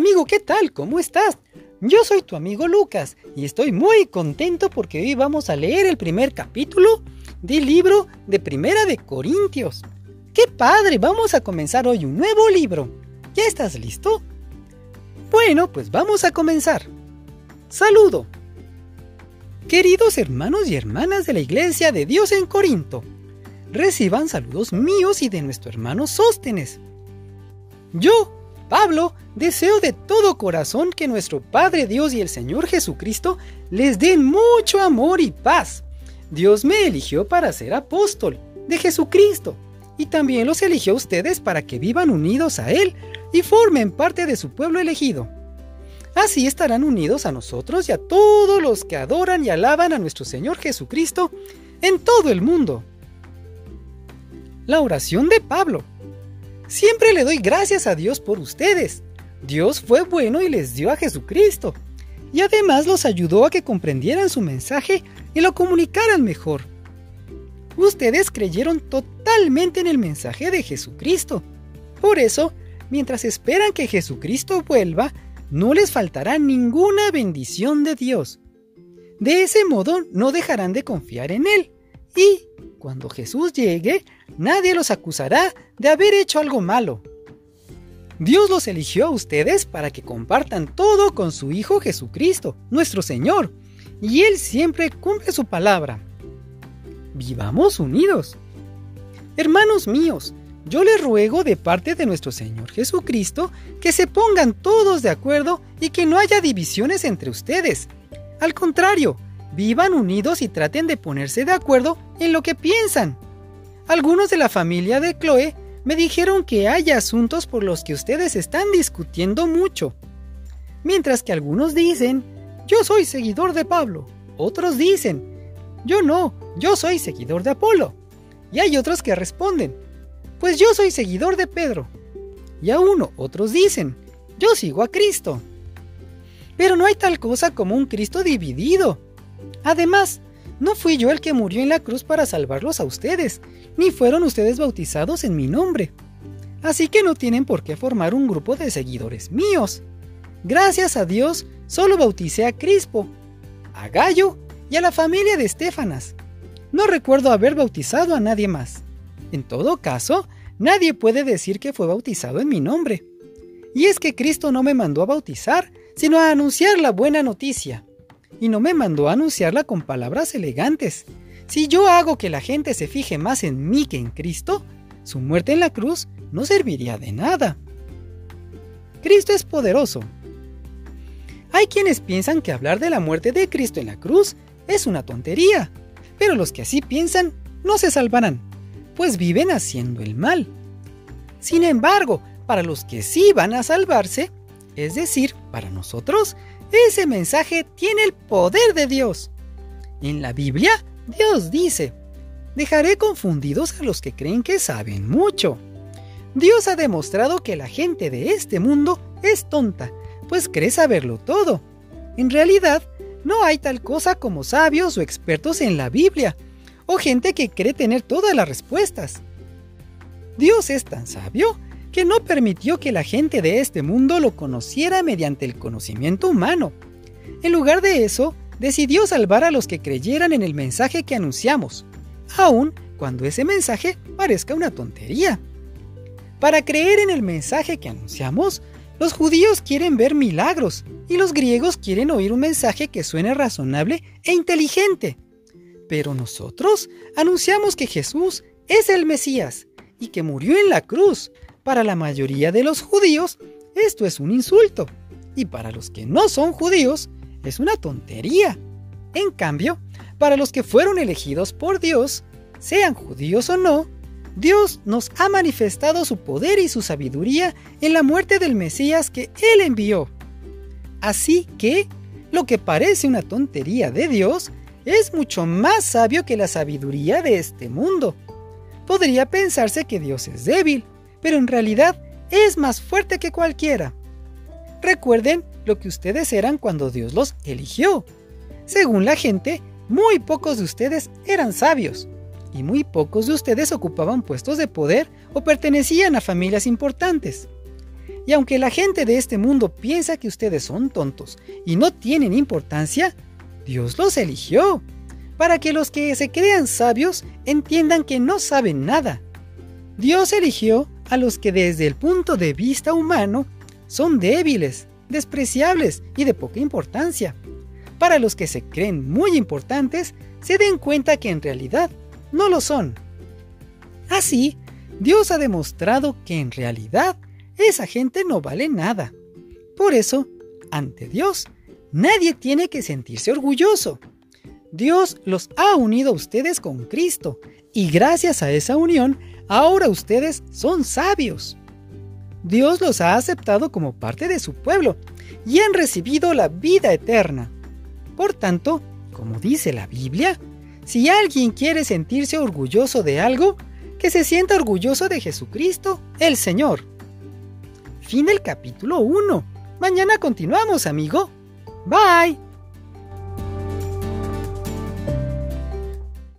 amigo, ¿qué tal? ¿Cómo estás? Yo soy tu amigo Lucas y estoy muy contento porque hoy vamos a leer el primer capítulo del libro de Primera de Corintios. ¡Qué padre! Vamos a comenzar hoy un nuevo libro. ¿Ya estás listo? Bueno, pues vamos a comenzar. Saludo. Queridos hermanos y hermanas de la Iglesia de Dios en Corinto, reciban saludos míos y de nuestro hermano Sóstenes. Yo, Pablo, deseo de todo corazón que nuestro Padre Dios y el Señor Jesucristo les den mucho amor y paz. Dios me eligió para ser apóstol de Jesucristo y también los eligió a ustedes para que vivan unidos a Él y formen parte de su pueblo elegido. Así estarán unidos a nosotros y a todos los que adoran y alaban a nuestro Señor Jesucristo en todo el mundo. La oración de Pablo. Siempre le doy gracias a Dios por ustedes. Dios fue bueno y les dio a Jesucristo. Y además los ayudó a que comprendieran su mensaje y lo comunicaran mejor. Ustedes creyeron totalmente en el mensaje de Jesucristo. Por eso, mientras esperan que Jesucristo vuelva, no les faltará ninguna bendición de Dios. De ese modo no dejarán de confiar en Él. Y, cuando Jesús llegue, nadie los acusará de haber hecho algo malo. Dios los eligió a ustedes para que compartan todo con su Hijo Jesucristo, nuestro Señor, y Él siempre cumple su palabra. Vivamos unidos. Hermanos míos, yo les ruego de parte de nuestro Señor Jesucristo que se pongan todos de acuerdo y que no haya divisiones entre ustedes. Al contrario, vivan unidos y traten de ponerse de acuerdo en lo que piensan. Algunos de la familia de Chloe me dijeron que hay asuntos por los que ustedes están discutiendo mucho. Mientras que algunos dicen, yo soy seguidor de Pablo. Otros dicen, yo no, yo soy seguidor de Apolo. Y hay otros que responden, pues yo soy seguidor de Pedro. Y a uno otros dicen, yo sigo a Cristo. Pero no hay tal cosa como un Cristo dividido. Además, no fui yo el que murió en la cruz para salvarlos a ustedes, ni fueron ustedes bautizados en mi nombre. Así que no tienen por qué formar un grupo de seguidores míos. Gracias a Dios, solo bauticé a Crispo, a Gallo y a la familia de Estefanas. No recuerdo haber bautizado a nadie más. En todo caso, nadie puede decir que fue bautizado en mi nombre. Y es que Cristo no me mandó a bautizar, sino a anunciar la buena noticia y no me mandó a anunciarla con palabras elegantes. Si yo hago que la gente se fije más en mí que en Cristo, su muerte en la cruz no serviría de nada. Cristo es poderoso. Hay quienes piensan que hablar de la muerte de Cristo en la cruz es una tontería, pero los que así piensan no se salvarán, pues viven haciendo el mal. Sin embargo, para los que sí van a salvarse, es decir, para nosotros, ese mensaje tiene el poder de Dios. En la Biblia, Dios dice, dejaré confundidos a los que creen que saben mucho. Dios ha demostrado que la gente de este mundo es tonta, pues cree saberlo todo. En realidad, no hay tal cosa como sabios o expertos en la Biblia, o gente que cree tener todas las respuestas. Dios es tan sabio que no permitió que la gente de este mundo lo conociera mediante el conocimiento humano. En lugar de eso, decidió salvar a los que creyeran en el mensaje que anunciamos, aun cuando ese mensaje parezca una tontería. Para creer en el mensaje que anunciamos, los judíos quieren ver milagros y los griegos quieren oír un mensaje que suene razonable e inteligente. Pero nosotros anunciamos que Jesús es el Mesías y que murió en la cruz para la mayoría de los judíos, esto es un insulto. Y para los que no son judíos, es una tontería. En cambio, para los que fueron elegidos por Dios, sean judíos o no, Dios nos ha manifestado su poder y su sabiduría en la muerte del Mesías que Él envió. Así que, lo que parece una tontería de Dios es mucho más sabio que la sabiduría de este mundo. Podría pensarse que Dios es débil, pero en realidad es más fuerte que cualquiera. Recuerden lo que ustedes eran cuando Dios los eligió. Según la gente, muy pocos de ustedes eran sabios y muy pocos de ustedes ocupaban puestos de poder o pertenecían a familias importantes. Y aunque la gente de este mundo piensa que ustedes son tontos y no tienen importancia, Dios los eligió para que los que se crean sabios entiendan que no saben nada. Dios eligió a los que desde el punto de vista humano son débiles, despreciables y de poca importancia, para los que se creen muy importantes se den cuenta que en realidad no lo son. Así, Dios ha demostrado que en realidad esa gente no vale nada. Por eso, ante Dios, nadie tiene que sentirse orgulloso. Dios los ha unido a ustedes con Cristo y gracias a esa unión, ahora ustedes son sabios. Dios los ha aceptado como parte de su pueblo y han recibido la vida eterna. Por tanto, como dice la Biblia, si alguien quiere sentirse orgulloso de algo, que se sienta orgulloso de Jesucristo, el Señor. Fin del capítulo 1. Mañana continuamos, amigo. Bye.